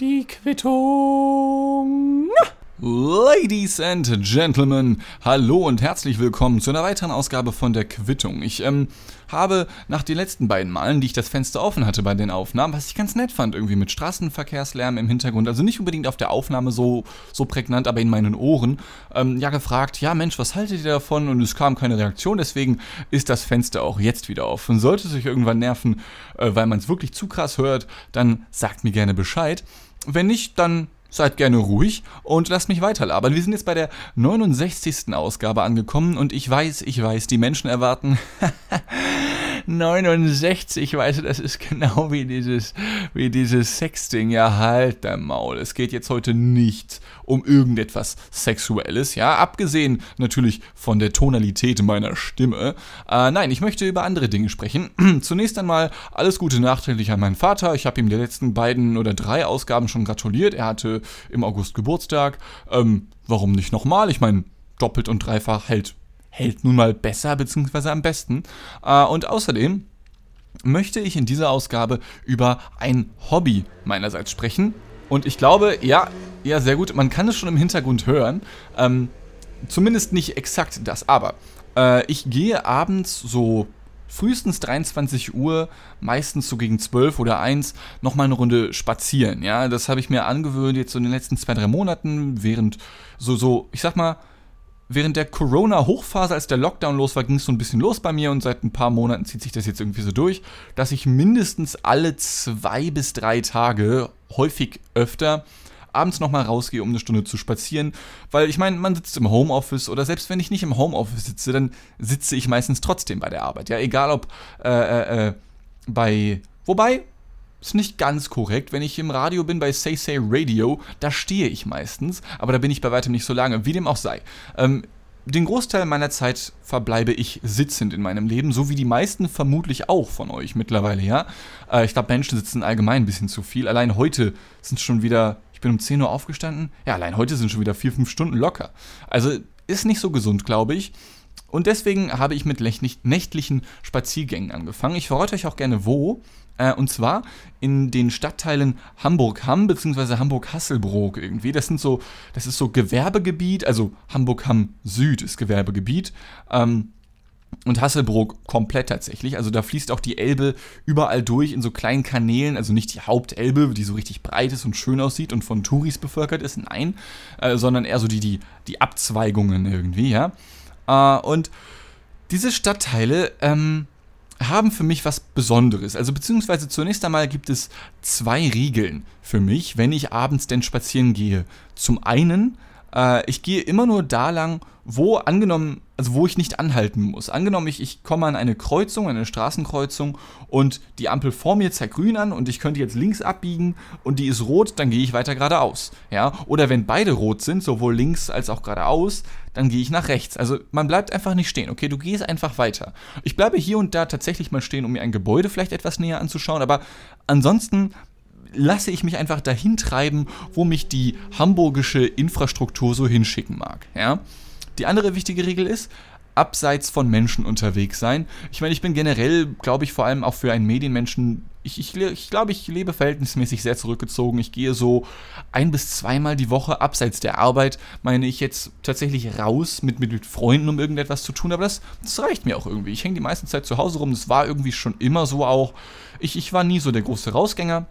Die Quittung. Ladies and Gentlemen, hallo und herzlich willkommen zu einer weiteren Ausgabe von der Quittung. Ich ähm, habe nach den letzten beiden Malen, die ich das Fenster offen hatte bei den Aufnahmen, was ich ganz nett fand, irgendwie mit Straßenverkehrslärm im Hintergrund, also nicht unbedingt auf der Aufnahme so, so prägnant, aber in meinen Ohren, ähm, ja gefragt, ja Mensch, was haltet ihr davon? Und es kam keine Reaktion, deswegen ist das Fenster auch jetzt wieder offen. Sollte es euch irgendwann nerven, äh, weil man es wirklich zu krass hört, dann sagt mir gerne Bescheid. Wenn nicht, dann seid gerne ruhig und lasst mich weiterlabern. Wir sind jetzt bei der 69. Ausgabe angekommen und ich weiß, ich weiß, die Menschen erwarten 69, weißt du, das ist genau wie dieses, wie dieses Sexting. Ja, halt dein Maul. Es geht jetzt heute nicht um irgendetwas Sexuelles, ja, abgesehen natürlich von der Tonalität meiner Stimme. Äh, nein, ich möchte über andere Dinge sprechen. Zunächst einmal alles Gute nachträglich an meinen Vater. Ich habe ihm die letzten beiden oder drei Ausgaben schon gratuliert. Er hatte im August Geburtstag. Ähm, warum nicht nochmal? Ich meine, doppelt und dreifach hält hält nun mal besser bzw. am besten. Äh, und außerdem möchte ich in dieser Ausgabe über ein Hobby meinerseits sprechen. Und ich glaube, ja, ja, sehr gut, man kann es schon im Hintergrund hören. Ähm, zumindest nicht exakt das, aber äh, ich gehe abends so frühestens 23 Uhr, meistens so gegen 12 oder 1, nochmal eine Runde spazieren. Ja, das habe ich mir angewöhnt jetzt so in den letzten zwei, drei Monaten, während so, so, ich sag mal, während der Corona-Hochphase, als der Lockdown los war, ging es so ein bisschen los bei mir und seit ein paar Monaten zieht sich das jetzt irgendwie so durch, dass ich mindestens alle zwei bis drei Tage, häufig öfter, abends nochmal rausgehe, um eine Stunde zu spazieren. Weil ich meine, man sitzt im Homeoffice oder selbst wenn ich nicht im Homeoffice sitze, dann sitze ich meistens trotzdem bei der Arbeit. Ja, egal ob äh, äh, äh bei. Wobei, ist nicht ganz korrekt. Wenn ich im Radio bin bei Say Say Radio, da stehe ich meistens, aber da bin ich bei weitem nicht so lange, wie dem auch sei. Ähm, den Großteil meiner Zeit verbleibe ich sitzend in meinem Leben, so wie die meisten vermutlich auch von euch mittlerweile, ja. Äh, ich glaube, Menschen sitzen allgemein ein bisschen zu viel. Allein heute sind schon wieder, ich bin um 10 Uhr aufgestanden, ja, allein heute sind schon wieder 4, 5 Stunden locker. Also ist nicht so gesund, glaube ich. Und deswegen habe ich mit nächtlichen Spaziergängen angefangen. Ich verrate euch auch gerne wo. Äh, und zwar in den Stadtteilen Hamburg-Hamm bzw. Hamburg-Hasselbrook irgendwie. Das sind so, das ist so Gewerbegebiet, also Hamburg-Hamm Süd ist Gewerbegebiet. Ähm, und Hasselbrook komplett tatsächlich. Also da fließt auch die Elbe überall durch in so kleinen Kanälen. Also nicht die Hauptelbe, die so richtig breit ist und schön aussieht und von Touris bevölkert ist, nein. Äh, sondern eher so die, die, die Abzweigungen irgendwie, ja. Äh, und diese Stadtteile, ähm, haben für mich was Besonderes. Also beziehungsweise zunächst einmal gibt es zwei Regeln für mich, wenn ich abends denn spazieren gehe. Zum einen, äh, ich gehe immer nur da lang, wo angenommen, also wo ich nicht anhalten muss. Angenommen, ich, ich komme an eine Kreuzung, eine Straßenkreuzung und die Ampel vor mir zeigt grün an und ich könnte jetzt links abbiegen und die ist rot, dann gehe ich weiter geradeaus. Ja? Oder wenn beide rot sind, sowohl links als auch geradeaus, dann gehe ich nach rechts. Also man bleibt einfach nicht stehen, okay? Du gehst einfach weiter. Ich bleibe hier und da tatsächlich mal stehen, um mir ein Gebäude vielleicht etwas näher anzuschauen, aber ansonsten lasse ich mich einfach dahin treiben, wo mich die hamburgische Infrastruktur so hinschicken mag, ja? Die andere wichtige Regel ist, abseits von Menschen unterwegs sein. Ich meine, ich bin generell, glaube ich, vor allem auch für einen Medienmenschen, ich, ich, ich glaube, ich lebe verhältnismäßig sehr zurückgezogen. Ich gehe so ein bis zweimal die Woche abseits der Arbeit, meine ich jetzt tatsächlich raus mit, mit, mit Freunden, um irgendetwas zu tun, aber das, das reicht mir auch irgendwie. Ich hänge die meiste Zeit zu Hause rum, das war irgendwie schon immer so auch. Ich, ich war nie so der große Rausgänger,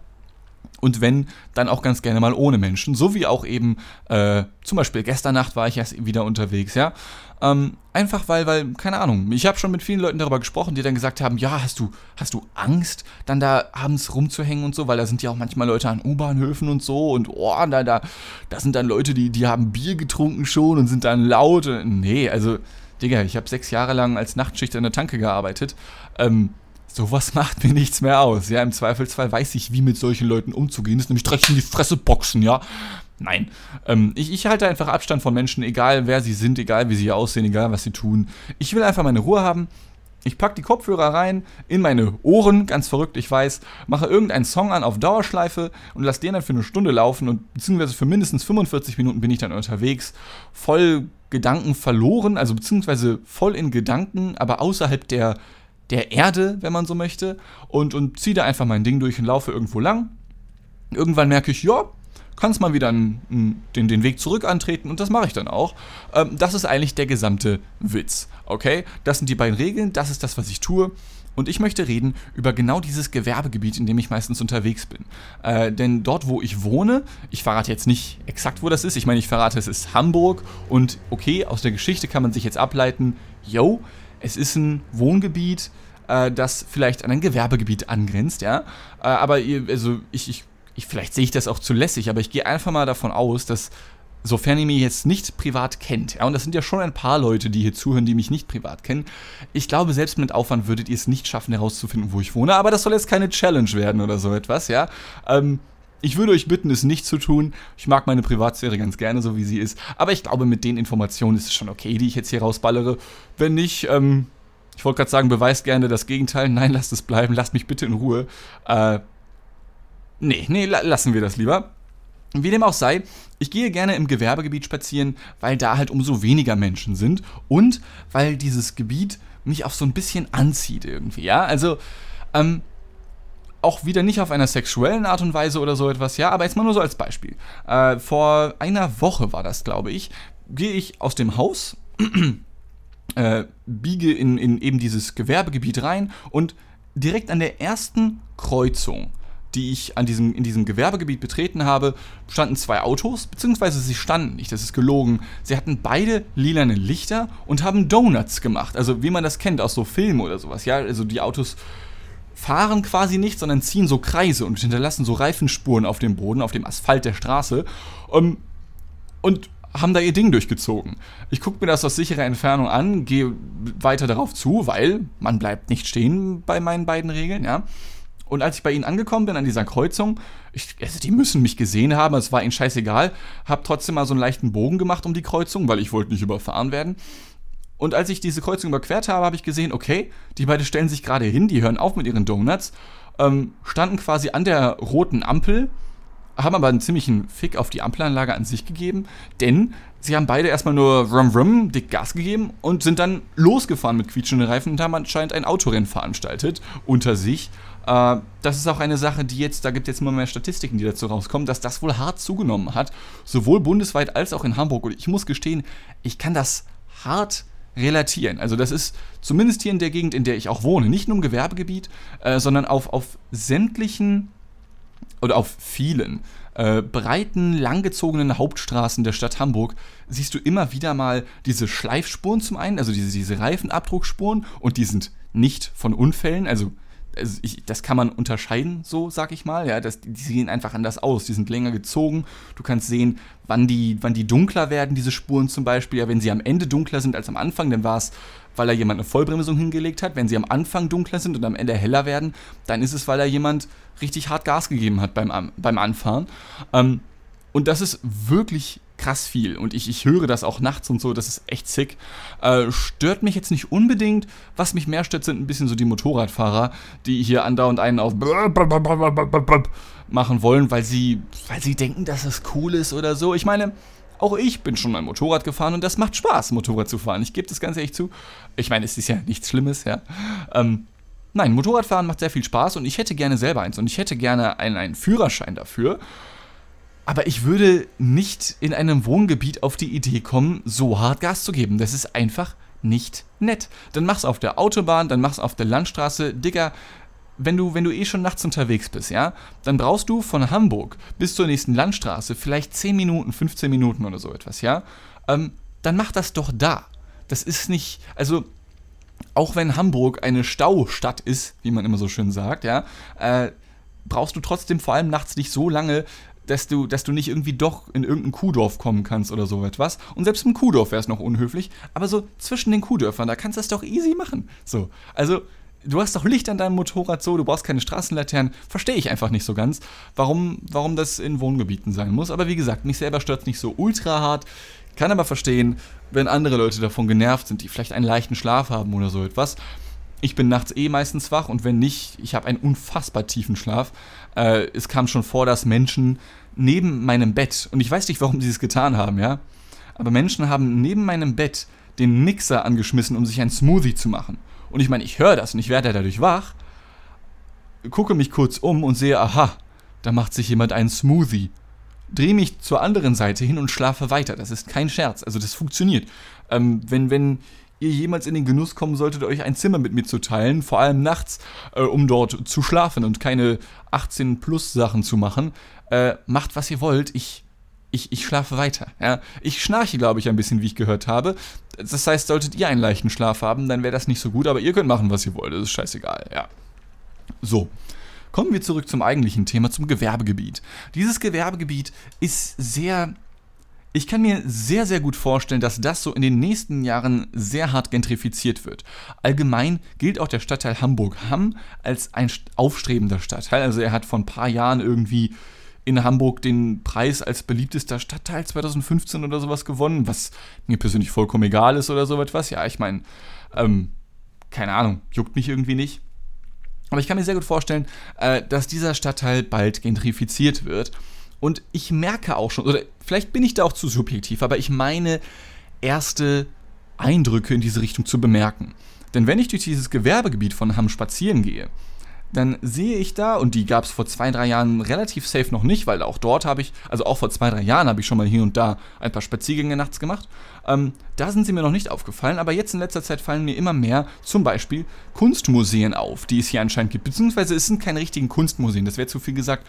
und wenn, dann auch ganz gerne mal ohne Menschen. So wie auch eben, äh, zum Beispiel gestern Nacht war ich erst wieder unterwegs, ja. Ähm, einfach weil, weil, keine Ahnung, ich habe schon mit vielen Leuten darüber gesprochen, die dann gesagt haben, ja, hast du, hast du Angst, dann da abends rumzuhängen und so, weil da sind ja auch manchmal Leute an U-Bahnhöfen und so und oh, da, da, da sind dann Leute, die, die haben Bier getrunken schon und sind dann laut. Nee, also, Digga, ich habe sechs Jahre lang als Nachtschicht an der Tanke gearbeitet. Ähm, Sowas macht mir nichts mehr aus. Ja, im Zweifelsfall weiß ich, wie mit solchen Leuten umzugehen. Ist nämlich direkt in die Fresse boxen, ja. Nein. Ähm, ich, ich, halte einfach Abstand von Menschen, egal wer sie sind, egal wie sie aussehen, egal was sie tun. Ich will einfach meine Ruhe haben. Ich packe die Kopfhörer rein in meine Ohren, ganz verrückt, ich weiß, mache irgendeinen Song an auf Dauerschleife und lasse den dann für eine Stunde laufen und beziehungsweise für mindestens 45 Minuten bin ich dann unterwegs, voll Gedanken verloren, also beziehungsweise voll in Gedanken, aber außerhalb der der Erde, wenn man so möchte, und, und ziehe da einfach mein Ding durch und laufe irgendwo lang. Irgendwann merke ich, ja, kannst mal wieder den, den Weg zurück antreten und das mache ich dann auch. Ähm, das ist eigentlich der gesamte Witz. Okay? Das sind die beiden Regeln, das ist das, was ich tue. Und ich möchte reden über genau dieses Gewerbegebiet, in dem ich meistens unterwegs bin. Äh, denn dort, wo ich wohne, ich verrate jetzt nicht exakt, wo das ist, ich meine, ich verrate, es ist Hamburg und okay, aus der Geschichte kann man sich jetzt ableiten, yo, es ist ein Wohngebiet, äh, das vielleicht an ein Gewerbegebiet angrenzt, ja. Äh, aber also ich, ich, ich, vielleicht sehe ich das auch zu lässig, aber ich gehe einfach mal davon aus, dass sofern ihr mich jetzt nicht privat kennt, ja, und das sind ja schon ein paar Leute, die hier zuhören, die mich nicht privat kennen, ich glaube, selbst mit Aufwand würdet ihr es nicht schaffen, herauszufinden, wo ich wohne, aber das soll jetzt keine Challenge werden oder so etwas, ja. Ähm, ich würde euch bitten, es nicht zu tun. Ich mag meine Privatsphäre ganz gerne, so wie sie ist. Aber ich glaube, mit den Informationen ist es schon okay, die ich jetzt hier rausballere. Wenn nicht, ähm, ich wollte gerade sagen, beweist gerne das Gegenteil. Nein, lasst es bleiben. Lasst mich bitte in Ruhe. Äh, nee, nee, lassen wir das lieber. Wie dem auch sei, ich gehe gerne im Gewerbegebiet spazieren, weil da halt umso weniger Menschen sind und weil dieses Gebiet mich auch so ein bisschen anzieht irgendwie, ja? Also, ähm, auch wieder nicht auf einer sexuellen Art und Weise oder so etwas, ja, aber jetzt mal nur so als Beispiel. Äh, vor einer Woche war das, glaube ich, gehe ich aus dem Haus, äh, biege in, in eben dieses Gewerbegebiet rein und direkt an der ersten Kreuzung die ich an diesem, in diesem Gewerbegebiet betreten habe, standen zwei Autos, beziehungsweise sie standen nicht, das ist gelogen. Sie hatten beide lilane Lichter und haben Donuts gemacht. Also wie man das kennt aus so Filmen oder sowas. Ja, also die Autos fahren quasi nicht, sondern ziehen so Kreise und hinterlassen so Reifenspuren auf dem Boden, auf dem Asphalt der Straße. Um, ähm, und haben da ihr Ding durchgezogen. Ich gucke mir das aus sicherer Entfernung an, gehe weiter darauf zu, weil man bleibt nicht stehen bei meinen beiden Regeln, ja. Und als ich bei ihnen angekommen bin, an dieser Kreuzung, ich, also die müssen mich gesehen haben, es war ihnen scheißegal, habe trotzdem mal so einen leichten Bogen gemacht um die Kreuzung, weil ich wollte nicht überfahren werden. Und als ich diese Kreuzung überquert habe, habe ich gesehen, okay, die beiden stellen sich gerade hin, die hören auf mit ihren Donuts, ähm, standen quasi an der roten Ampel, haben aber einen ziemlichen Fick auf die Ampelanlage an sich gegeben, denn sie haben beide erstmal nur rum rum dick Gas gegeben und sind dann losgefahren mit quietschenden Reifen und haben anscheinend ein Autorennen veranstaltet unter sich äh, das ist auch eine Sache, die jetzt, da gibt es jetzt immer mehr Statistiken, die dazu rauskommen, dass das wohl hart zugenommen hat, sowohl bundesweit als auch in Hamburg. Und ich muss gestehen, ich kann das hart relatieren. Also das ist zumindest hier in der Gegend, in der ich auch wohne, nicht nur im Gewerbegebiet, äh, sondern auf, auf sämtlichen oder auf vielen äh, breiten, langgezogenen Hauptstraßen der Stadt Hamburg siehst du immer wieder mal diese Schleifspuren zum einen, also diese, diese Reifenabdruckspuren und die sind nicht von Unfällen, also also ich, das kann man unterscheiden, so sag ich mal. Ja, das, die sehen einfach anders aus. Die sind länger gezogen. Du kannst sehen, wann die, wann die dunkler werden, diese Spuren zum Beispiel. Ja, wenn sie am Ende dunkler sind als am Anfang, dann war es, weil da jemand eine Vollbremsung hingelegt hat. Wenn sie am Anfang dunkler sind und am Ende heller werden, dann ist es, weil da jemand richtig hart Gas gegeben hat beim, beim Anfahren. Ähm, und das ist wirklich krass viel. Und ich, ich höre das auch nachts und so, das ist echt sick. Äh, stört mich jetzt nicht unbedingt. Was mich mehr stört, sind ein bisschen so die Motorradfahrer, die hier andauernd einen auf machen wollen, weil sie, weil sie denken, dass es cool ist oder so. Ich meine, auch ich bin schon mal Motorrad gefahren und das macht Spaß, Motorrad zu fahren. Ich gebe das ganz ehrlich zu. Ich meine, es ist ja nichts Schlimmes, ja. Ähm, nein, Motorradfahren macht sehr viel Spaß und ich hätte gerne selber eins und ich hätte gerne einen, einen Führerschein dafür. Aber ich würde nicht in einem Wohngebiet auf die Idee kommen, so hart Gas zu geben. Das ist einfach nicht nett. Dann mach's auf der Autobahn, dann mach's auf der Landstraße. Digga, wenn du, wenn du eh schon nachts unterwegs bist, ja, dann brauchst du von Hamburg bis zur nächsten Landstraße vielleicht 10 Minuten, 15 Minuten oder so etwas, ja. Ähm, dann mach das doch da. Das ist nicht, also auch wenn Hamburg eine Staustadt ist, wie man immer so schön sagt, ja, äh, brauchst du trotzdem vor allem nachts nicht so lange, dass du, dass du nicht irgendwie doch in irgendein Kuhdorf kommen kannst oder so etwas. Und selbst im Kuhdorf wäre es noch unhöflich, aber so zwischen den Kuhdörfern, da kannst du das doch easy machen. So, also du hast doch Licht an deinem Motorrad so, du brauchst keine Straßenlaternen. Verstehe ich einfach nicht so ganz, warum, warum das in Wohngebieten sein muss. Aber wie gesagt, mich selber stört es nicht so ultra hart. Kann aber verstehen, wenn andere Leute davon genervt sind, die vielleicht einen leichten Schlaf haben oder so etwas. Ich bin nachts eh meistens wach und wenn nicht, ich habe einen unfassbar tiefen Schlaf. Äh, es kam schon vor, dass Menschen neben meinem Bett, und ich weiß nicht, warum sie es getan haben, ja, aber Menschen haben neben meinem Bett den Mixer angeschmissen, um sich ein Smoothie zu machen. Und ich meine, ich höre das und ich werde dadurch wach, gucke mich kurz um und sehe, aha, da macht sich jemand einen Smoothie. Drehe mich zur anderen Seite hin und schlafe weiter. Das ist kein Scherz. Also das funktioniert. Ähm, wenn, wenn ihr jemals in den Genuss kommen solltet, euch ein Zimmer mit mir zu teilen, vor allem nachts, äh, um dort zu schlafen und keine 18 plus Sachen zu machen, äh, macht was ihr wollt. Ich ich, ich schlafe weiter. Ja? Ich schnarche, glaube ich, ein bisschen, wie ich gehört habe. Das heißt, solltet ihr einen leichten Schlaf haben, dann wäre das nicht so gut, aber ihr könnt machen, was ihr wollt. Das ist scheißegal, ja. So. Kommen wir zurück zum eigentlichen Thema, zum Gewerbegebiet. Dieses Gewerbegebiet ist sehr ich kann mir sehr, sehr gut vorstellen, dass das so in den nächsten Jahren sehr hart gentrifiziert wird. Allgemein gilt auch der Stadtteil Hamburg-Hamm als ein aufstrebender Stadtteil. Also er hat vor ein paar Jahren irgendwie in Hamburg den Preis als beliebtester Stadtteil 2015 oder sowas gewonnen, was mir persönlich vollkommen egal ist oder so etwas. Ja, ich meine, ähm, keine Ahnung, juckt mich irgendwie nicht. Aber ich kann mir sehr gut vorstellen, äh, dass dieser Stadtteil bald gentrifiziert wird. Und ich merke auch schon, oder vielleicht bin ich da auch zu subjektiv, aber ich meine erste Eindrücke in diese Richtung zu bemerken. Denn wenn ich durch dieses Gewerbegebiet von Hamm spazieren gehe, dann sehe ich da, und die gab es vor zwei, drei Jahren relativ safe noch nicht, weil auch dort habe ich, also auch vor zwei, drei Jahren habe ich schon mal hier und da ein paar Spaziergänge nachts gemacht. Ähm, da sind sie mir noch nicht aufgefallen, aber jetzt in letzter Zeit fallen mir immer mehr zum Beispiel Kunstmuseen auf, die es hier anscheinend gibt. Beziehungsweise es sind keine richtigen Kunstmuseen, das wäre zu viel gesagt.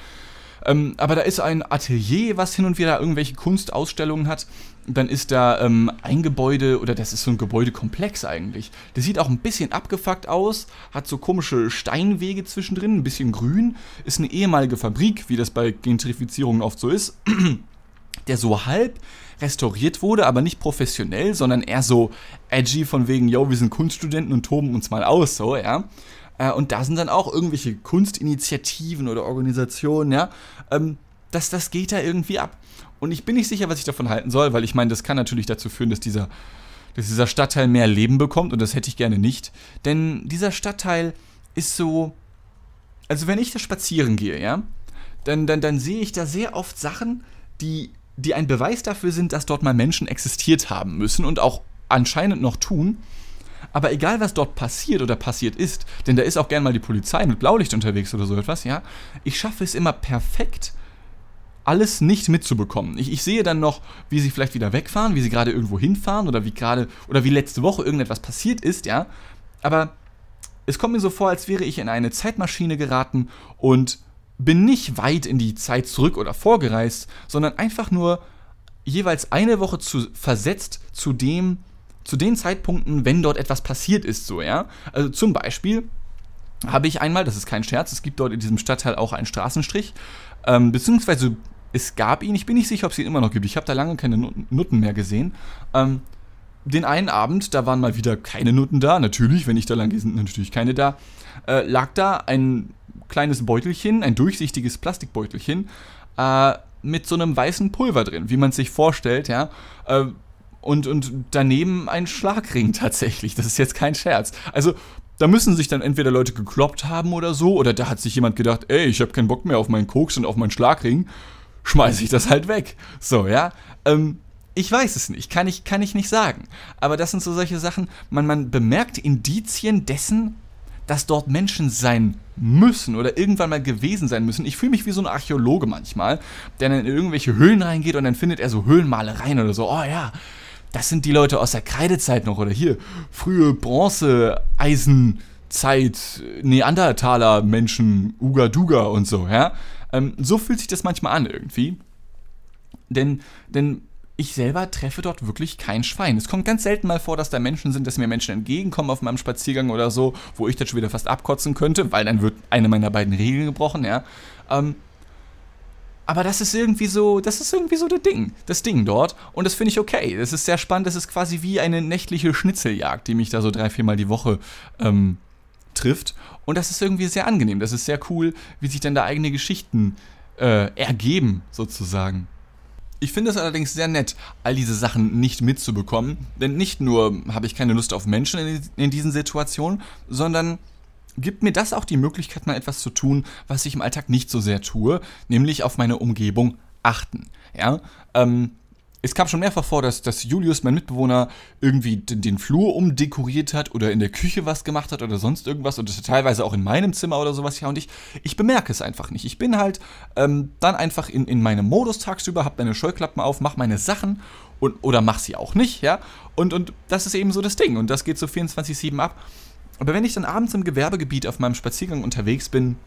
Ähm, aber da ist ein Atelier, was hin und wieder irgendwelche Kunstausstellungen hat. Dann ist da ähm, ein Gebäude, oder das ist so ein Gebäudekomplex eigentlich. Der sieht auch ein bisschen abgefuckt aus, hat so komische Steinwege zwischendrin, ein bisschen grün. Ist eine ehemalige Fabrik, wie das bei Gentrifizierungen oft so ist. der so halb restauriert wurde, aber nicht professionell, sondern eher so edgy von wegen, yo, wir sind Kunststudenten und toben uns mal aus, so, ja. Äh, und da sind dann auch irgendwelche Kunstinitiativen oder Organisationen, ja. Ähm, das, das geht da irgendwie ab. Und ich bin nicht sicher, was ich davon halten soll, weil ich meine, das kann natürlich dazu führen, dass dieser, dass dieser Stadtteil mehr Leben bekommt und das hätte ich gerne nicht. Denn dieser Stadtteil ist so. Also wenn ich da spazieren gehe, ja, dann, dann, dann sehe ich da sehr oft Sachen, die, die ein Beweis dafür sind, dass dort mal Menschen existiert haben müssen und auch anscheinend noch tun. Aber egal, was dort passiert oder passiert ist, denn da ist auch gern mal die Polizei mit Blaulicht unterwegs oder so etwas, ja, ich schaffe es immer perfekt, alles nicht mitzubekommen. Ich, ich, sehe dann noch, wie sie vielleicht wieder wegfahren, wie sie gerade irgendwo hinfahren oder wie gerade, oder wie letzte Woche irgendetwas passiert ist, ja. Aber es kommt mir so vor, als wäre ich in eine Zeitmaschine geraten und bin nicht weit in die Zeit zurück oder vorgereist, sondern einfach nur jeweils eine Woche zu, versetzt zu dem, zu den Zeitpunkten, wenn dort etwas passiert ist, so, ja. Also zum Beispiel habe ich einmal, das ist kein Scherz, es gibt dort in diesem Stadtteil auch einen Straßenstrich, ähm, beziehungsweise es gab ihn, ich bin nicht sicher, ob es ihn immer noch gibt, ich habe da lange keine Nutten mehr gesehen. Ähm, den einen Abend, da waren mal wieder keine Nutten da, natürlich, wenn ich da lang gehe, sind natürlich keine da, äh, lag da ein kleines Beutelchen, ein durchsichtiges Plastikbeutelchen, äh, mit so einem weißen Pulver drin, wie man es sich vorstellt, ja. Äh, und, und daneben ein Schlagring tatsächlich. Das ist jetzt kein Scherz. Also, da müssen sich dann entweder Leute gekloppt haben oder so, oder da hat sich jemand gedacht, ey, ich habe keinen Bock mehr auf meinen Koks und auf meinen Schlagring, schmeiße ich das halt weg. So, ja. Ähm, ich weiß es nicht, kann ich, kann ich nicht sagen. Aber das sind so solche Sachen, man, man bemerkt Indizien dessen, dass dort Menschen sein müssen oder irgendwann mal gewesen sein müssen. Ich fühle mich wie so ein Archäologe manchmal, der dann in irgendwelche Höhlen reingeht und dann findet er so Höhlenmalereien oder so. Oh ja, das sind die Leute aus der Kreidezeit noch oder hier frühe Bronze, Eisenzeit, Neandertaler Menschen, Uga Duga und so, ja. Ähm, so fühlt sich das manchmal an irgendwie. Denn, denn ich selber treffe dort wirklich kein Schwein. Es kommt ganz selten mal vor, dass da Menschen sind, dass mir Menschen entgegenkommen auf meinem Spaziergang oder so, wo ich dann schon wieder fast abkotzen könnte, weil dann wird eine meiner beiden Regeln gebrochen, ja. Ähm, aber das ist irgendwie so, das ist irgendwie so das Ding, das Ding dort. Und das finde ich okay. Das ist sehr spannend. Das ist quasi wie eine nächtliche Schnitzeljagd, die mich da so drei, viermal die Woche ähm, trifft. Und das ist irgendwie sehr angenehm. Das ist sehr cool, wie sich dann da eigene Geschichten äh, ergeben, sozusagen. Ich finde es allerdings sehr nett, all diese Sachen nicht mitzubekommen. Denn nicht nur habe ich keine Lust auf Menschen in, in diesen Situationen, sondern gibt mir das auch die Möglichkeit, mal etwas zu tun, was ich im Alltag nicht so sehr tue, nämlich auf meine Umgebung achten. Ja, ähm, es kam schon mehrfach vor, dass, dass Julius, mein Mitbewohner, irgendwie den, den, Flur umdekoriert hat oder in der Küche was gemacht hat oder sonst irgendwas und das teilweise auch in meinem Zimmer oder sowas. Ja, und ich, ich bemerke es einfach nicht. Ich bin halt ähm, dann einfach in, in meinem Modus tagsüber, hab meine Scheuklappen auf, mach meine Sachen und, oder mach sie auch nicht, ja. Und, und das ist eben so das Ding und das geht so 24-7 ab. Aber wenn ich dann abends im Gewerbegebiet auf meinem Spaziergang unterwegs bin,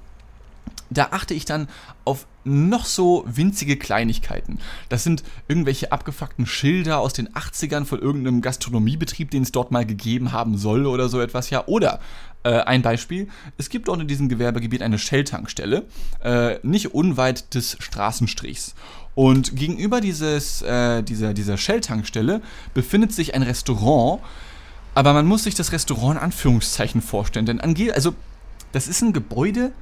da achte ich dann auf noch so winzige Kleinigkeiten. Das sind irgendwelche abgefuckten Schilder aus den 80ern von irgendeinem Gastronomiebetrieb, den es dort mal gegeben haben soll oder so etwas, ja. Oder äh, ein Beispiel, es gibt dort in diesem Gewerbegebiet eine Shell-Tankstelle, äh, nicht unweit des Straßenstrichs. Und gegenüber dieses, äh, dieser, dieser Shell-Tankstelle befindet sich ein Restaurant, aber man muss sich das Restaurant in Anführungszeichen vorstellen, denn ange also das ist ein Gebäude,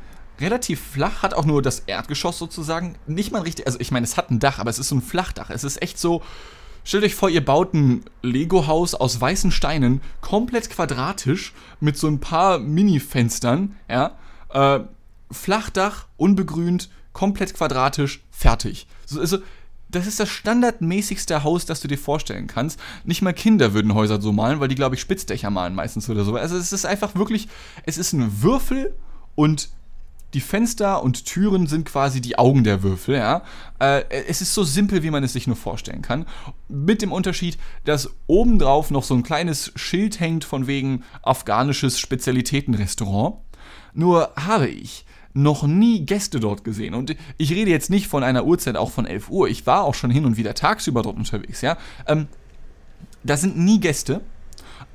relativ flach, hat auch nur das Erdgeschoss sozusagen. Nicht mal richtig, also ich meine, es hat ein Dach, aber es ist so ein Flachdach. Es ist echt so, stellt euch vor, ihr baut ein Lego-Haus aus weißen Steinen, komplett quadratisch, mit so ein paar Mini-Fenstern, ja. Äh, Flachdach, unbegrünt, komplett quadratisch, fertig. So, also, das ist das standardmäßigste Haus, das du dir vorstellen kannst. Nicht mal Kinder würden Häuser so malen, weil die, glaube ich, Spitzdächer malen meistens oder so. Also es ist einfach wirklich, es ist ein Würfel und die Fenster und Türen sind quasi die Augen der Würfel, ja. Äh, es ist so simpel, wie man es sich nur vorstellen kann. Mit dem Unterschied, dass obendrauf noch so ein kleines Schild hängt von wegen afghanisches Spezialitätenrestaurant. Nur habe ich noch nie Gäste dort gesehen. Und ich rede jetzt nicht von einer Uhrzeit auch von 11 Uhr. Ich war auch schon hin und wieder tagsüber dort unterwegs, ja. Ähm, da sind nie Gäste.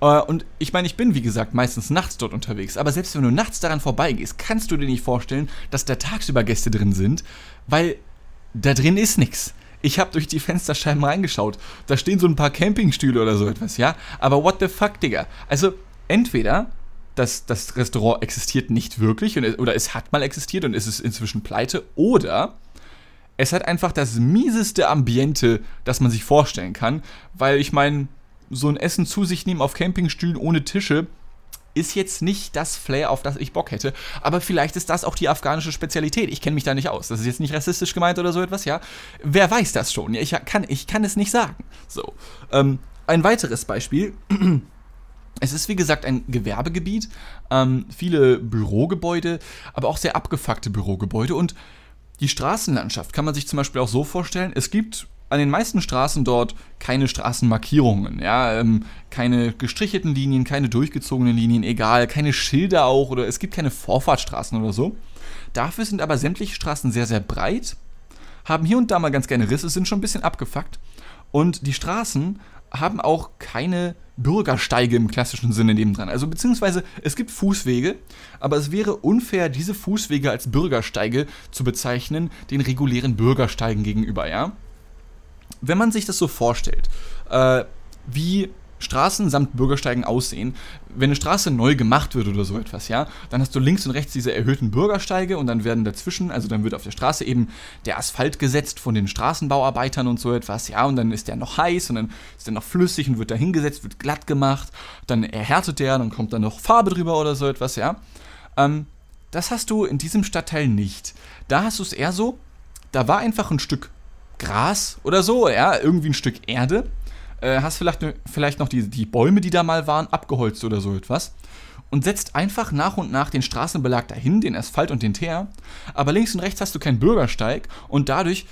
Äh, und ich meine, ich bin wie gesagt meistens nachts dort unterwegs, aber selbst wenn du nachts daran vorbeigehst, kannst du dir nicht vorstellen, dass da tagsüber Gäste drin sind, weil da drin ist nichts. Ich habe durch die Fensterscheiben reingeschaut. Da stehen so ein paar Campingstühle oder so etwas, ja? Aber what the fuck, Digga? Also, entweder das, das Restaurant existiert nicht wirklich und, oder es hat mal existiert und ist es inzwischen pleite oder es hat einfach das mieseste Ambiente, das man sich vorstellen kann, weil ich meine, so ein Essen zu sich nehmen auf Campingstühlen ohne Tische ist jetzt nicht das Flair, auf das ich Bock hätte. Aber vielleicht ist das auch die afghanische Spezialität. Ich kenne mich da nicht aus. Das ist jetzt nicht rassistisch gemeint oder so etwas, ja. Wer weiß das schon? Ich kann, ich kann es nicht sagen. So. Ähm, ein weiteres Beispiel. Es ist wie gesagt ein Gewerbegebiet, ähm, viele Bürogebäude, aber auch sehr abgefuckte Bürogebäude und die Straßenlandschaft kann man sich zum Beispiel auch so vorstellen, es gibt an den meisten Straßen dort keine Straßenmarkierungen, ja, ähm, keine gestrichelten Linien, keine durchgezogenen Linien, egal, keine Schilder auch oder es gibt keine Vorfahrtstraßen oder so. Dafür sind aber sämtliche Straßen sehr, sehr breit, haben hier und da mal ganz gerne Risse, sind schon ein bisschen abgefuckt und die Straßen haben auch keine Bürgersteige im klassischen Sinne nebendran. Also beziehungsweise es gibt Fußwege, aber es wäre unfair, diese Fußwege als Bürgersteige zu bezeichnen, den regulären Bürgersteigen gegenüber, ja wenn man sich das so vorstellt, äh, wie Straßen samt Bürgersteigen aussehen. Wenn eine Straße neu gemacht wird oder so etwas, ja, dann hast du links und rechts diese erhöhten Bürgersteige und dann werden dazwischen, also dann wird auf der Straße eben der Asphalt gesetzt von den Straßenbauarbeitern und so etwas, ja, und dann ist der noch heiß und dann ist der noch flüssig und wird da hingesetzt, wird glatt gemacht, dann erhärtet der, dann kommt dann noch Farbe drüber oder so etwas, ja. Ähm, das hast du in diesem Stadtteil nicht. Da hast du es eher so, da war einfach ein Stück Gras oder so, ja, irgendwie ein Stück Erde. Äh, hast vielleicht, vielleicht noch die, die Bäume, die da mal waren, abgeholzt oder so etwas. Und setzt einfach nach und nach den Straßenbelag dahin, den Asphalt und den Teer. Aber links und rechts hast du keinen Bürgersteig und dadurch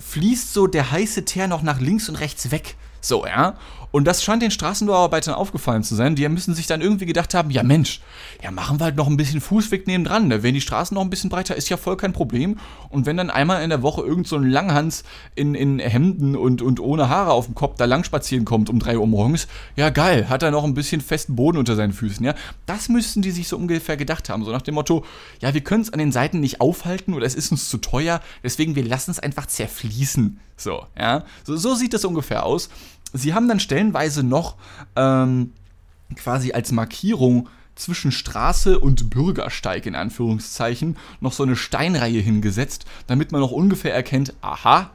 fließt so der heiße Teer noch nach links und rechts weg. So, ja. Und das scheint den Straßenbauarbeitern aufgefallen zu sein. Die müssen sich dann irgendwie gedacht haben, ja Mensch, ja machen wir halt noch ein bisschen Fußweg nebendran. Ne? Wenn die Straßen noch ein bisschen breiter, ist ja voll kein Problem. Und wenn dann einmal in der Woche irgend so ein Langhans in, in Hemden und, und ohne Haare auf dem Kopf da lang spazieren kommt um 3 Uhr morgens, ja geil, hat er noch ein bisschen festen Boden unter seinen Füßen, ja. Das müssten die sich so ungefähr gedacht haben. So nach dem Motto, ja, wir können es an den Seiten nicht aufhalten oder es ist uns zu teuer, deswegen wir lassen es einfach zerfließen. So, ja. So, so sieht das ungefähr aus. Sie haben dann stellenweise noch ähm, quasi als Markierung zwischen Straße und Bürgersteig in Anführungszeichen noch so eine Steinreihe hingesetzt, damit man noch ungefähr erkennt, aha,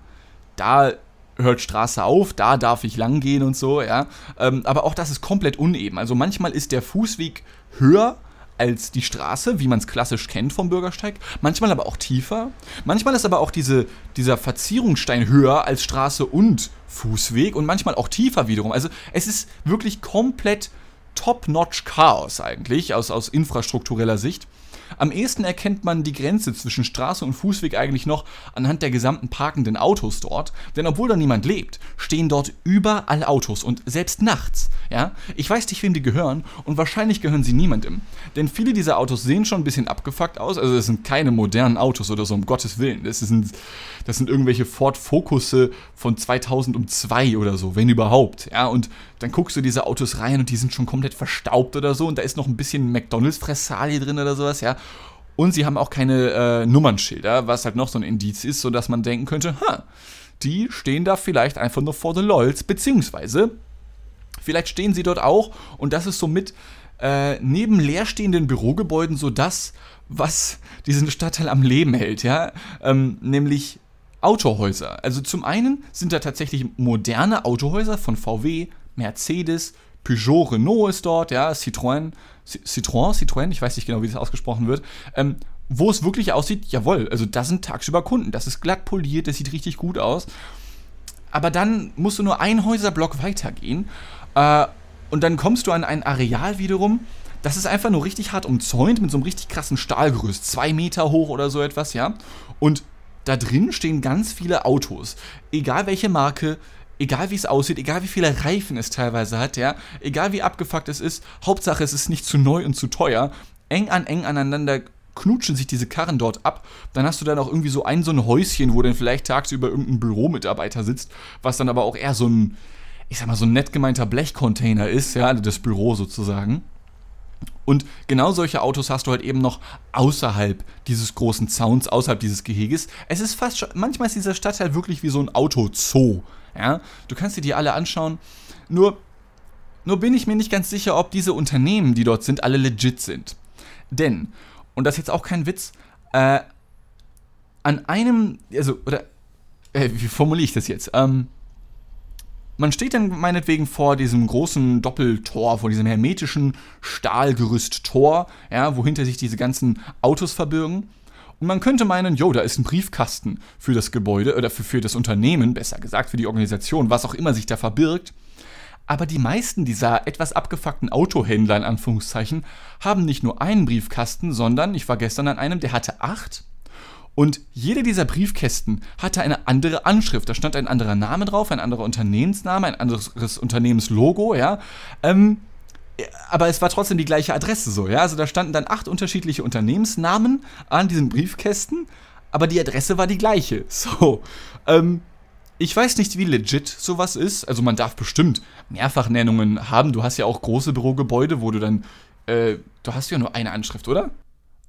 da hört Straße auf, da darf ich langgehen und so, ja. Ähm, aber auch das ist komplett uneben. Also manchmal ist der Fußweg höher als die Straße, wie man es klassisch kennt vom Bürgersteig, manchmal aber auch tiefer. Manchmal ist aber auch diese, dieser Verzierungsstein höher als Straße und Fußweg und manchmal auch tiefer wiederum. Also es ist wirklich komplett top-notch Chaos eigentlich aus, aus infrastruktureller Sicht. Am ehesten erkennt man die Grenze zwischen Straße und Fußweg eigentlich noch anhand der gesamten parkenden Autos dort, denn obwohl da niemand lebt, stehen dort überall Autos und selbst nachts, ja? Ich weiß nicht, wem die gehören und wahrscheinlich gehören sie niemandem, denn viele dieser Autos sehen schon ein bisschen abgefuckt aus, also es sind keine modernen Autos oder so, um Gottes Willen, das sind, das sind irgendwelche Ford Focusse von 2002 oder so, wenn überhaupt, ja? Und dann guckst du diese Autos rein und die sind schon komplett verstaubt oder so und da ist noch ein bisschen McDonalds-Fressalie drin oder sowas, ja. Und sie haben auch keine äh, Nummernschilder, was halt noch so ein Indiz ist, sodass man denken könnte, ha, die stehen da vielleicht einfach nur vor the LOLs, beziehungsweise vielleicht stehen sie dort auch und das ist somit äh, neben leerstehenden Bürogebäuden so das, was diesen Stadtteil am Leben hält, ja, ähm, nämlich Autohäuser. Also zum einen sind da tatsächlich moderne Autohäuser von VW, Mercedes, Peugeot, Renault ist dort, ja, Citroën, Citroën, Citroën, ich weiß nicht genau, wie das ausgesprochen wird, ähm, wo es wirklich aussieht, jawohl, also das sind tagsüber Kunden, das ist glatt poliert, das sieht richtig gut aus. Aber dann musst du nur einen Häuserblock weitergehen äh, und dann kommst du an ein Areal wiederum, das ist einfach nur richtig hart umzäunt mit so einem richtig krassen Stahlgerüst, zwei Meter hoch oder so etwas, ja. Und da drin stehen ganz viele Autos, egal welche Marke, egal wie es aussieht, egal wie viele Reifen es teilweise hat, ja, egal wie abgefuckt es ist, Hauptsache es ist nicht zu neu und zu teuer, eng an eng aneinander knutschen sich diese Karren dort ab. Dann hast du dann auch irgendwie so ein so ein Häuschen, wo dann vielleicht tagsüber irgendein Büromitarbeiter sitzt, was dann aber auch eher so ein, ich sag mal, so ein nett gemeinter Blechcontainer ist, ja, das Büro sozusagen. Und genau solche Autos hast du halt eben noch außerhalb dieses großen Zauns, außerhalb dieses Geheges. Es ist fast schon, manchmal ist dieser Stadtteil wirklich wie so ein Autozoo. Ja? Du kannst dir die alle anschauen. Nur, nur bin ich mir nicht ganz sicher, ob diese Unternehmen, die dort sind, alle legit sind. Denn, und das ist jetzt auch kein Witz, äh, an einem, also, oder, äh, wie formuliere ich das jetzt? Ähm, man steht dann meinetwegen vor diesem großen Doppeltor, vor diesem hermetischen Stahlgerüsttor, ja, wohinter sich diese ganzen Autos verbirgen. Und man könnte meinen, jo, da ist ein Briefkasten für das Gebäude oder für, für das Unternehmen, besser gesagt, für die Organisation, was auch immer sich da verbirgt. Aber die meisten dieser etwas abgefuckten Autohändler in Anführungszeichen haben nicht nur einen Briefkasten, sondern ich war gestern an einem, der hatte acht. Und jede dieser Briefkästen hatte eine andere Anschrift. Da stand ein anderer Name drauf, ein anderer Unternehmensname, ein anderes Unternehmenslogo, ja. Ähm, aber es war trotzdem die gleiche Adresse so, ja. Also da standen dann acht unterschiedliche Unternehmensnamen an diesen Briefkästen, aber die Adresse war die gleiche. So. Ähm, ich weiß nicht, wie legit sowas ist. Also man darf bestimmt Mehrfachnennungen haben. Du hast ja auch große Bürogebäude, wo du dann. Äh, du hast ja nur eine Anschrift, oder?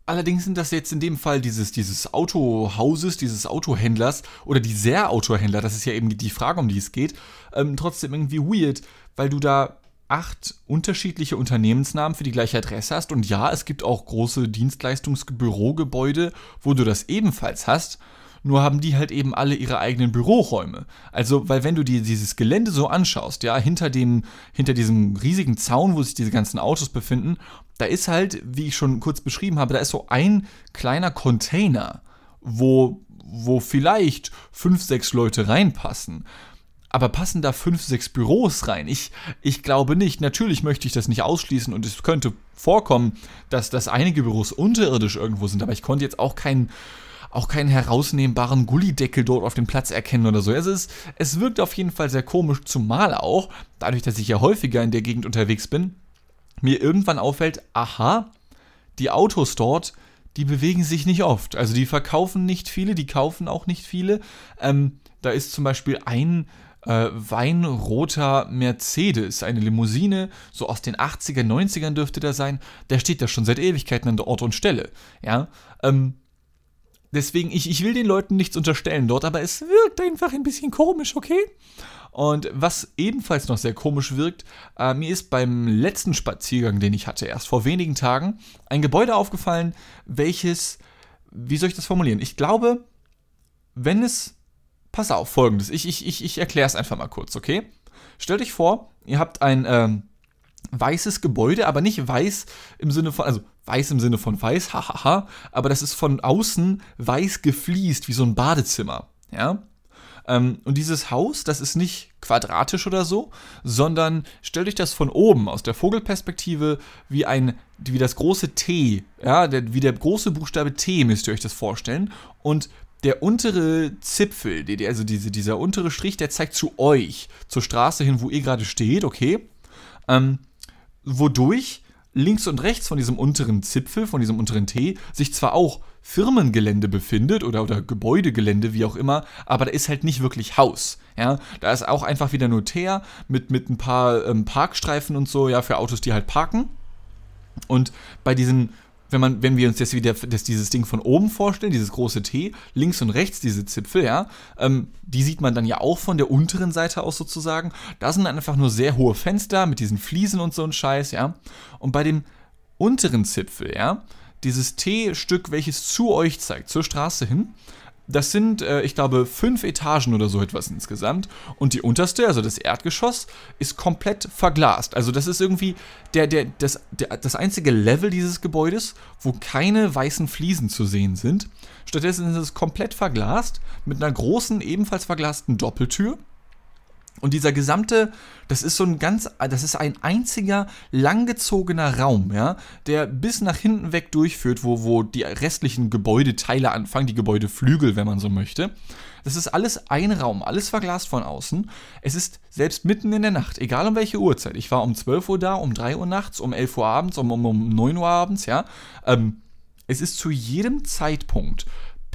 Allerdings sind das jetzt in dem Fall dieses, dieses Autohauses, dieses Autohändlers oder dieser Autohändler, das ist ja eben die Frage, um die es geht, ähm, trotzdem irgendwie weird, weil du da acht unterschiedliche Unternehmensnamen für die gleiche Adresse hast. Und ja, es gibt auch große Dienstleistungsbürogebäude, wo du das ebenfalls hast. Nur haben die halt eben alle ihre eigenen Büroräume. Also, weil wenn du dir dieses Gelände so anschaust, ja, hinter dem, hinter diesem riesigen Zaun, wo sich diese ganzen Autos befinden, da ist halt, wie ich schon kurz beschrieben habe, da ist so ein kleiner Container, wo, wo vielleicht fünf, sechs Leute reinpassen. Aber passen da fünf, sechs Büros rein? Ich, ich glaube nicht. Natürlich möchte ich das nicht ausschließen und es könnte vorkommen, dass, dass einige Büros unterirdisch irgendwo sind, aber ich konnte jetzt auch keinen auch keinen herausnehmbaren Gullideckel dort auf dem Platz erkennen oder so. Es, ist, es wirkt auf jeden Fall sehr komisch, zumal auch, dadurch, dass ich ja häufiger in der Gegend unterwegs bin, mir irgendwann auffällt, aha, die Autos dort, die bewegen sich nicht oft. Also die verkaufen nicht viele, die kaufen auch nicht viele. Ähm, da ist zum Beispiel ein äh, weinroter Mercedes, eine Limousine, so aus den 80er, 90ern dürfte der sein. Der steht da schon seit Ewigkeiten an der Ort und Stelle. Ja, ähm, deswegen, ich, ich will den Leuten nichts unterstellen dort, aber es wirkt einfach ein bisschen komisch, okay? Und was ebenfalls noch sehr komisch wirkt, äh, mir ist beim letzten Spaziergang, den ich hatte, erst vor wenigen Tagen, ein Gebäude aufgefallen, welches, wie soll ich das formulieren? Ich glaube, wenn es Pass auf, folgendes. Ich, ich, ich, ich erkläre es einfach mal kurz, okay? Stellt euch vor, ihr habt ein, ähm, weißes Gebäude, aber nicht weiß im Sinne von, also weiß im Sinne von weiß, hahaha, aber das ist von außen weiß gefliest, wie so ein Badezimmer, ja. Ähm, und dieses Haus, das ist nicht quadratisch oder so, sondern stellt euch das von oben aus der Vogelperspektive wie ein, wie das große T, ja, der, wie der große Buchstabe T müsst ihr euch das vorstellen. Und der untere Zipfel, also diese, dieser untere Strich, der zeigt zu euch, zur Straße hin, wo ihr gerade steht, okay. Ähm, wodurch links und rechts von diesem unteren Zipfel, von diesem unteren T, sich zwar auch Firmengelände befindet oder, oder Gebäudegelände, wie auch immer, aber da ist halt nicht wirklich Haus. Ja, da ist auch einfach wieder nur Teer mit, mit ein paar ähm, Parkstreifen und so, ja, für Autos, die halt parken. Und bei diesen wenn, man, wenn wir uns jetzt wieder das, dieses Ding von oben vorstellen, dieses große T, links und rechts diese Zipfel, ja, ähm, die sieht man dann ja auch von der unteren Seite aus sozusagen. Da sind dann einfach nur sehr hohe Fenster mit diesen Fliesen und so ein Scheiß, ja. Und bei dem unteren Zipfel, ja, dieses T-Stück, welches zu euch zeigt, zur Straße hin, das sind, äh, ich glaube, fünf Etagen oder so etwas insgesamt. Und die unterste, also das Erdgeschoss, ist komplett verglast. Also das ist irgendwie der, der, das, der, das einzige Level dieses Gebäudes, wo keine weißen Fliesen zu sehen sind. Stattdessen ist es komplett verglast mit einer großen, ebenfalls verglasten Doppeltür. Und dieser gesamte, das ist so ein ganz, das ist ein einziger langgezogener Raum, ja, der bis nach hinten weg durchführt, wo, wo die restlichen Gebäudeteile anfangen, die Gebäudeflügel, wenn man so möchte. Das ist alles ein Raum, alles verglast von außen. Es ist selbst mitten in der Nacht, egal um welche Uhrzeit. Ich war um 12 Uhr da, um 3 Uhr nachts, um 11 Uhr abends, um, um, um 9 Uhr abends, ja. Ähm, es ist zu jedem Zeitpunkt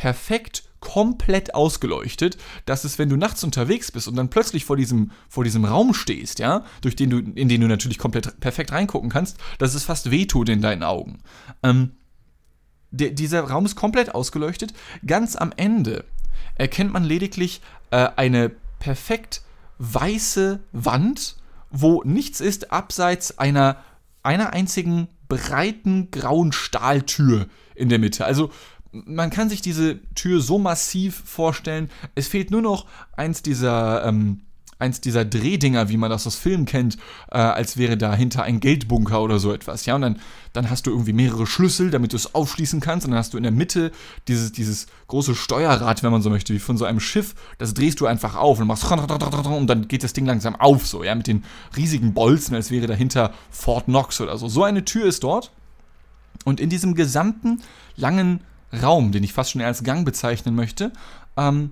perfekt komplett ausgeleuchtet, dass es, wenn du nachts unterwegs bist und dann plötzlich vor diesem, vor diesem Raum stehst, ja, durch den du, in den du natürlich komplett perfekt reingucken kannst, dass es fast wehtut in deinen Augen. Ähm, der, dieser Raum ist komplett ausgeleuchtet. Ganz am Ende erkennt man lediglich äh, eine perfekt weiße Wand, wo nichts ist abseits einer, einer einzigen breiten grauen Stahltür in der Mitte. Also man kann sich diese Tür so massiv vorstellen. Es fehlt nur noch eins dieser, ähm, eins dieser Drehdinger, wie man das aus Filmen kennt, äh, als wäre dahinter ein Geldbunker oder so etwas. Ja, und dann, dann hast du irgendwie mehrere Schlüssel, damit du es aufschließen kannst. Und dann hast du in der Mitte dieses, dieses große Steuerrad, wenn man so möchte, wie von so einem Schiff. Das drehst du einfach auf und machst und dann geht das Ding langsam auf, so, ja, mit den riesigen Bolzen, als wäre dahinter Fort Knox oder so. So eine Tür ist dort. Und in diesem gesamten langen Raum, den ich fast schon als Gang bezeichnen möchte, ähm,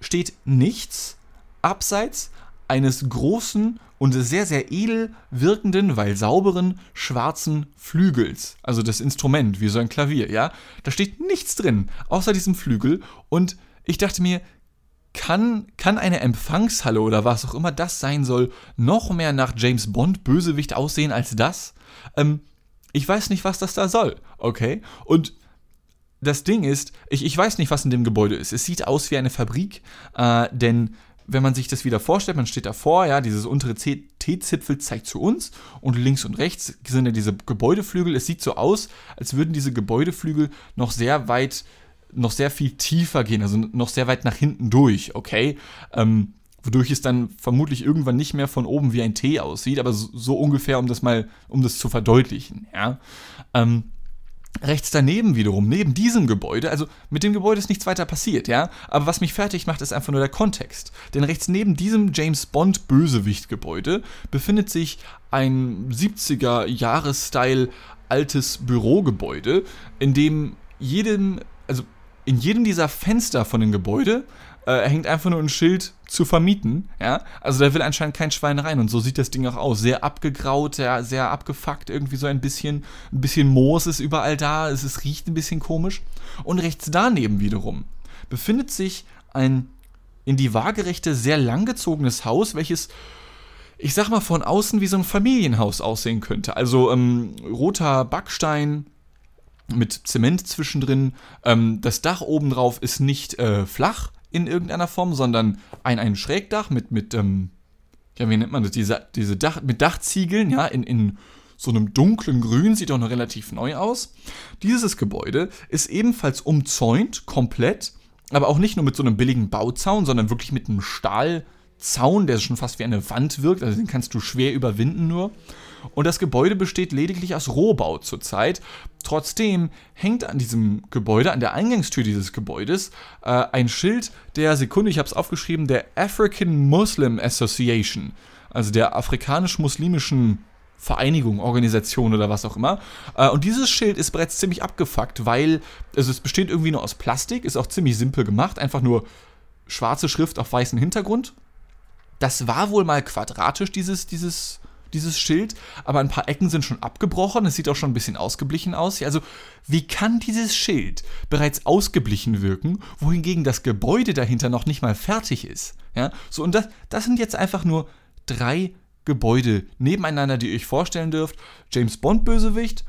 steht nichts abseits eines großen und sehr, sehr edel wirkenden, weil sauberen, schwarzen Flügels. Also das Instrument, wie so ein Klavier, ja. Da steht nichts drin, außer diesem Flügel. Und ich dachte mir, kann, kann eine Empfangshalle oder was auch immer das sein soll, noch mehr nach James Bond Bösewicht aussehen als das? Ähm, ich weiß nicht, was das da soll, okay? Und das Ding ist, ich, ich weiß nicht, was in dem Gebäude ist. Es sieht aus wie eine Fabrik, äh, denn wenn man sich das wieder vorstellt, man steht davor, ja, dieses untere T-Zipfel zeigt zu uns und links und rechts sind ja diese Gebäudeflügel. Es sieht so aus, als würden diese Gebäudeflügel noch sehr weit, noch sehr viel tiefer gehen, also noch sehr weit nach hinten durch, okay? Ähm, wodurch es dann vermutlich irgendwann nicht mehr von oben wie ein T aussieht, aber so, so ungefähr, um das mal, um das zu verdeutlichen, ja. Ähm, Rechts daneben wiederum, neben diesem Gebäude, also mit dem Gebäude ist nichts weiter passiert, ja, aber was mich fertig macht, ist einfach nur der Kontext. Denn rechts neben diesem James Bond Bösewicht-Gebäude befindet sich ein 70er Jahres-Style altes Bürogebäude, in dem jedem, also in jedem dieser Fenster von dem Gebäude äh, hängt einfach nur ein Schild zu vermieten, ja. Also da will anscheinend kein Schwein rein und so sieht das Ding auch aus. Sehr abgegraut, ja, sehr abgefuckt, irgendwie so ein bisschen, ein bisschen Moos ist überall da, es, es riecht ein bisschen komisch. Und rechts daneben wiederum befindet sich ein in die waagerechte, sehr langgezogenes Haus, welches ich sag mal, von außen wie so ein Familienhaus aussehen könnte. Also ähm, roter Backstein mit Zement zwischendrin. Ähm, das Dach obendrauf ist nicht äh, flach, in irgendeiner Form, sondern ein, ein Schrägdach mit, mit ähm, ja, wie nennt man das, diese, diese Dach, mit Dachziegeln, ja, in, in so einem dunklen Grün, sieht auch noch relativ neu aus. Dieses Gebäude ist ebenfalls umzäunt, komplett, aber auch nicht nur mit so einem billigen Bauzaun, sondern wirklich mit einem Stahl, Zaun, der schon fast wie eine Wand wirkt, also den kannst du schwer überwinden nur. Und das Gebäude besteht lediglich aus Rohbau zurzeit. Trotzdem hängt an diesem Gebäude, an der Eingangstür dieses Gebäudes, äh, ein Schild der Sekunde, ich habe es aufgeschrieben, der African Muslim Association, also der afrikanisch-muslimischen Vereinigung, Organisation oder was auch immer. Äh, und dieses Schild ist bereits ziemlich abgefuckt, weil also es besteht irgendwie nur aus Plastik, ist auch ziemlich simpel gemacht, einfach nur schwarze Schrift auf weißem Hintergrund. Das war wohl mal quadratisch, dieses, dieses dieses Schild, aber ein paar Ecken sind schon abgebrochen, es sieht auch schon ein bisschen ausgeblichen aus. Also, wie kann dieses Schild bereits ausgeblichen wirken, wohingegen das Gebäude dahinter noch nicht mal fertig ist? Ja, so und das, das sind jetzt einfach nur drei Gebäude nebeneinander, die ihr euch vorstellen dürft. James Bond Bösewicht,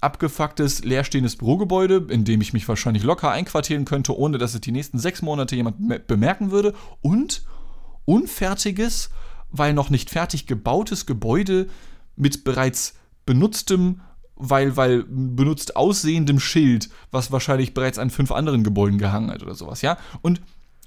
abgefucktes, leerstehendes Bürogebäude, in dem ich mich wahrscheinlich locker einquartieren könnte, ohne dass es die nächsten sechs Monate jemand bemerken würde. Und unfertiges, weil noch nicht fertig gebautes Gebäude mit bereits benutztem, weil, weil benutzt aussehendem Schild, was wahrscheinlich bereits an fünf anderen Gebäuden gehangen hat oder sowas, ja? Und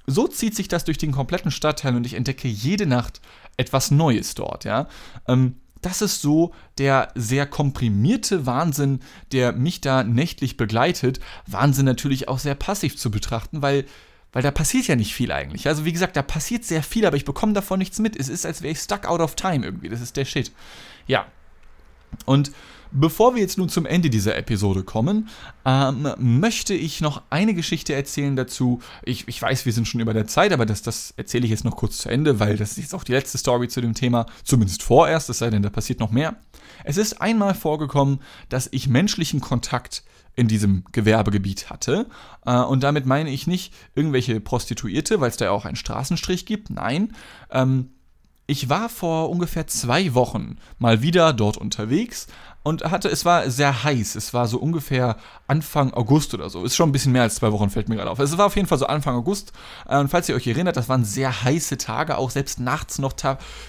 so zieht sich das durch den kompletten Stadtteil und ich entdecke jede Nacht etwas Neues dort, ja? Ähm, das ist so der sehr komprimierte Wahnsinn, der mich da nächtlich begleitet. Wahnsinn natürlich auch sehr passiv zu betrachten, weil weil da passiert ja nicht viel eigentlich. Also wie gesagt, da passiert sehr viel, aber ich bekomme davon nichts mit. Es ist, als wäre ich stuck out of time irgendwie. Das ist der Shit. Ja. Und bevor wir jetzt nun zum Ende dieser Episode kommen, ähm, möchte ich noch eine Geschichte erzählen dazu. Ich, ich weiß, wir sind schon über der Zeit, aber das, das erzähle ich jetzt noch kurz zu Ende, weil das ist jetzt auch die letzte Story zu dem Thema. Zumindest vorerst, es sei denn, da passiert noch mehr. Es ist einmal vorgekommen, dass ich menschlichen Kontakt in diesem Gewerbegebiet hatte. Äh, und damit meine ich nicht irgendwelche Prostituierte, weil es da ja auch einen Straßenstrich gibt. Nein. Ähm, ich war vor ungefähr zwei Wochen mal wieder dort unterwegs und hatte, es war sehr heiß. Es war so ungefähr Anfang August oder so. Ist schon ein bisschen mehr als zwei Wochen, fällt mir gerade auf. Es war auf jeden Fall so Anfang August. Äh, und falls ihr euch erinnert, das waren sehr heiße Tage, auch selbst nachts noch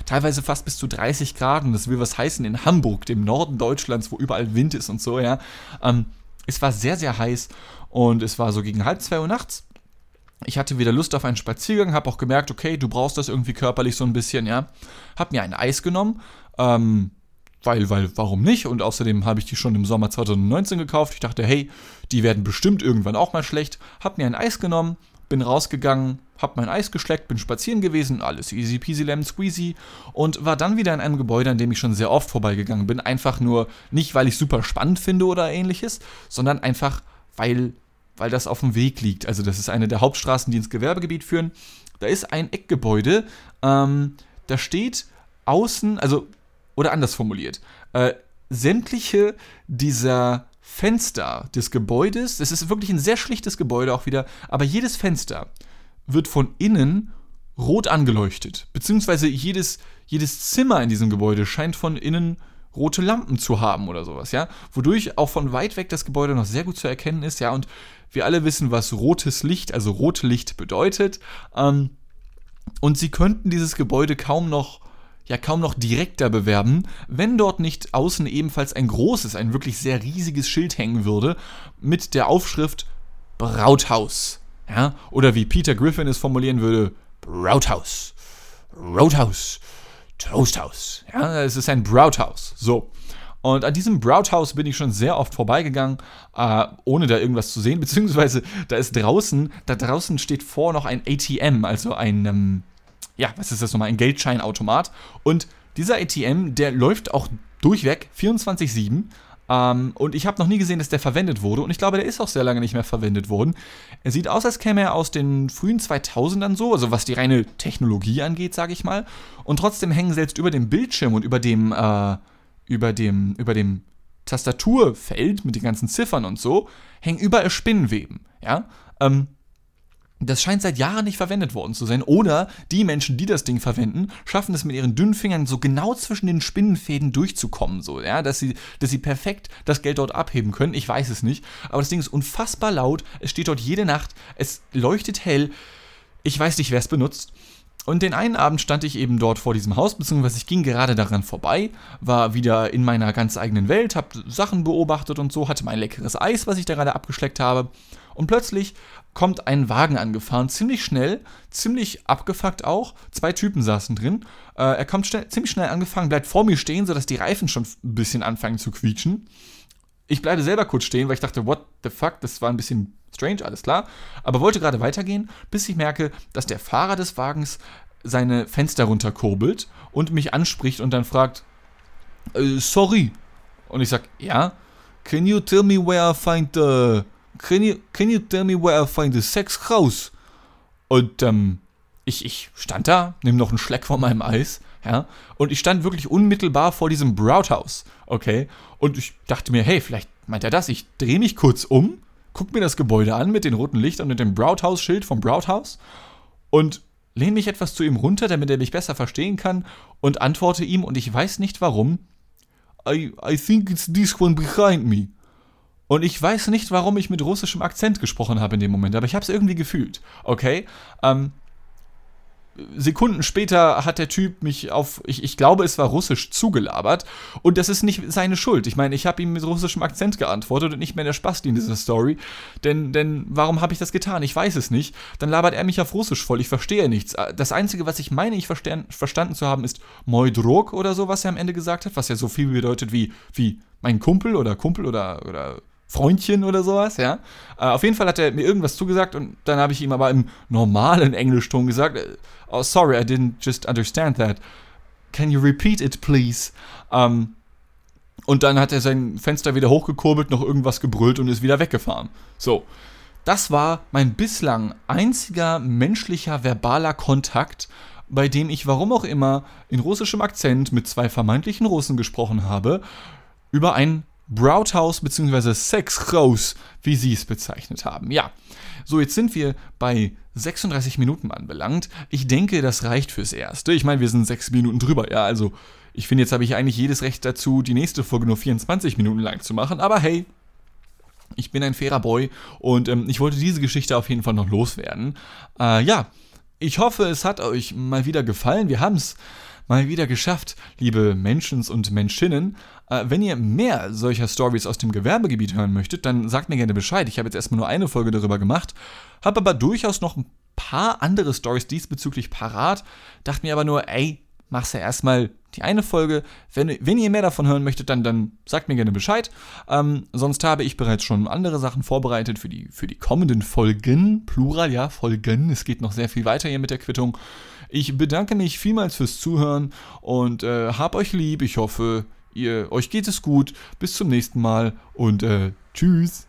teilweise fast bis zu 30 Grad. Und das will was heißen in Hamburg, dem Norden Deutschlands, wo überall Wind ist und so, ja. Ähm, es war sehr, sehr heiß und es war so gegen halb zwei Uhr nachts. Ich hatte wieder Lust auf einen Spaziergang, habe auch gemerkt, okay, du brauchst das irgendwie körperlich so ein bisschen, ja. Hab mir ein Eis genommen, ähm, weil, weil, warum nicht? Und außerdem habe ich die schon im Sommer 2019 gekauft. Ich dachte, hey, die werden bestimmt irgendwann auch mal schlecht. Hab mir ein Eis genommen, bin rausgegangen, hab mein Eis geschleckt, bin spazieren gewesen, alles easy peasy lemon squeezy und war dann wieder in einem Gebäude, an dem ich schon sehr oft vorbeigegangen bin. Einfach nur, nicht weil ich super spannend finde oder ähnliches, sondern einfach, weil, weil das auf dem Weg liegt. Also das ist eine der Hauptstraßen, die ins Gewerbegebiet führen. Da ist ein Eckgebäude, ähm, da steht außen, also, oder anders formuliert, äh, sämtliche dieser Fenster des Gebäudes, es ist wirklich ein sehr schlichtes Gebäude auch wieder, aber jedes Fenster wird von innen rot angeleuchtet. Beziehungsweise jedes, jedes Zimmer in diesem Gebäude scheint von innen rote Lampen zu haben oder sowas, ja. Wodurch auch von weit weg das Gebäude noch sehr gut zu erkennen ist, ja. Und wir alle wissen, was rotes Licht, also Rotlicht bedeutet. Ähm, und sie könnten dieses Gebäude kaum noch ja kaum noch direkter bewerben, wenn dort nicht außen ebenfalls ein großes, ein wirklich sehr riesiges Schild hängen würde mit der Aufschrift Brauthaus. Ja? Oder wie Peter Griffin es formulieren würde, Brauthaus. Roadhouse. Toasthaus. Ja, es ist ein Brauthaus. So. Und an diesem Brauthaus bin ich schon sehr oft vorbeigegangen, äh, ohne da irgendwas zu sehen. Beziehungsweise da ist draußen, da draußen steht vor noch ein ATM, also ein, ähm, ja, was ist das nochmal, ein Geldscheinautomat. Und dieser ATM, der läuft auch durchweg 24-7. Ähm, und ich habe noch nie gesehen, dass der verwendet wurde. Und ich glaube, der ist auch sehr lange nicht mehr verwendet worden. Er sieht aus, als käme er aus den frühen 2000ern so, also was die reine Technologie angeht, sage ich mal. Und trotzdem hängen selbst über dem Bildschirm und über dem, äh, über dem, über dem Tastaturfeld mit den ganzen Ziffern und so, hängen überall Spinnenweben. Ja. Ähm, das scheint seit Jahren nicht verwendet worden zu sein. Oder die Menschen, die das Ding verwenden, schaffen es mit ihren dünnen Fingern so genau zwischen den Spinnenfäden durchzukommen, so, ja, dass sie, dass sie perfekt das Geld dort abheben können. Ich weiß es nicht. Aber das Ding ist unfassbar laut. Es steht dort jede Nacht. Es leuchtet hell. Ich weiß nicht, wer es benutzt. Und den einen Abend stand ich eben dort vor diesem Haus, beziehungsweise ich ging gerade daran vorbei, war wieder in meiner ganz eigenen Welt, hab Sachen beobachtet und so, hatte mein leckeres Eis, was ich da gerade abgeschleckt habe. Und plötzlich kommt ein Wagen angefahren, ziemlich schnell, ziemlich abgefuckt auch. Zwei Typen saßen drin. Äh, er kommt schnell, ziemlich schnell angefangen, bleibt vor mir stehen, sodass die Reifen schon ein bisschen anfangen zu quietschen. Ich bleibe selber kurz stehen, weil ich dachte, what the fuck, das war ein bisschen strange, alles klar. Aber wollte gerade weitergehen, bis ich merke, dass der Fahrer des Wagens seine Fenster runterkurbelt und mich anspricht und dann fragt, äh, sorry. Und ich sag, ja. Can you tell me where I find the can you, can you tell me where I find the sex house? Und ähm, ich, ich stand da, nimm noch einen Schleck von meinem Eis, ja, und ich stand wirklich unmittelbar vor diesem Brouthouse, okay, und ich dachte mir, hey, vielleicht meint er das, ich drehe mich kurz um, guck mir das Gebäude an mit den roten Lichtern und dem Brouthouse-Schild vom Brouthouse und lehne mich etwas zu ihm runter, damit er mich besser verstehen kann und antworte ihm, und ich weiß nicht warum, I, I think it's this one behind me. Und ich weiß nicht, warum ich mit russischem Akzent gesprochen habe in dem Moment, aber ich habe es irgendwie gefühlt. Okay? Ähm, Sekunden später hat der Typ mich auf, ich, ich glaube, es war russisch zugelabert. Und das ist nicht seine Schuld. Ich meine, ich habe ihm mit russischem Akzent geantwortet und nicht mehr der Spasti in dieser Story. Denn, denn warum habe ich das getan? Ich weiß es nicht. Dann labert er mich auf Russisch voll. Ich verstehe nichts. Das Einzige, was ich meine, ich verstanden zu haben, ist Moi Drog oder so, was er am Ende gesagt hat. Was ja so viel bedeutet wie, wie mein Kumpel oder Kumpel oder, oder Freundchen oder sowas, ja. Äh, auf jeden Fall hat er mir irgendwas zugesagt und dann habe ich ihm aber im normalen Englischton gesagt, äh, oh sorry, I didn't just understand that. Can you repeat it, please? Ähm, und dann hat er sein Fenster wieder hochgekurbelt, noch irgendwas gebrüllt und ist wieder weggefahren. So. Das war mein bislang einziger menschlicher verbaler Kontakt, bei dem ich warum auch immer in russischem Akzent mit zwei vermeintlichen Russen gesprochen habe, über ein Brouthouse bzw. Sexhaus, wie sie es bezeichnet haben. Ja, so jetzt sind wir bei 36 Minuten anbelangt. Ich denke, das reicht fürs Erste. Ich meine, wir sind 6 Minuten drüber, ja, also ich finde, jetzt habe ich eigentlich jedes Recht dazu, die nächste Folge nur 24 Minuten lang zu machen, aber hey, ich bin ein fairer Boy und ähm, ich wollte diese Geschichte auf jeden Fall noch loswerden. Äh, ja, ich hoffe, es hat euch mal wieder gefallen. Wir haben es mal wieder geschafft, liebe Menschens und Menschinnen. Äh, wenn ihr mehr solcher Stories aus dem Gewerbegebiet hören möchtet, dann sagt mir gerne Bescheid. Ich habe jetzt erstmal nur eine Folge darüber gemacht, habe aber durchaus noch ein paar andere Stories diesbezüglich parat. Dachte mir aber nur, ey, mach's ja erstmal die eine Folge. Wenn, wenn ihr mehr davon hören möchtet, dann, dann sagt mir gerne Bescheid. Ähm, sonst habe ich bereits schon andere Sachen vorbereitet für die, für die kommenden Folgen. Plural, ja, Folgen. Es geht noch sehr viel weiter hier mit der Quittung. Ich bedanke mich vielmals fürs Zuhören und äh, hab euch lieb. Ich hoffe, ihr, euch geht es gut. Bis zum nächsten Mal und äh, tschüss.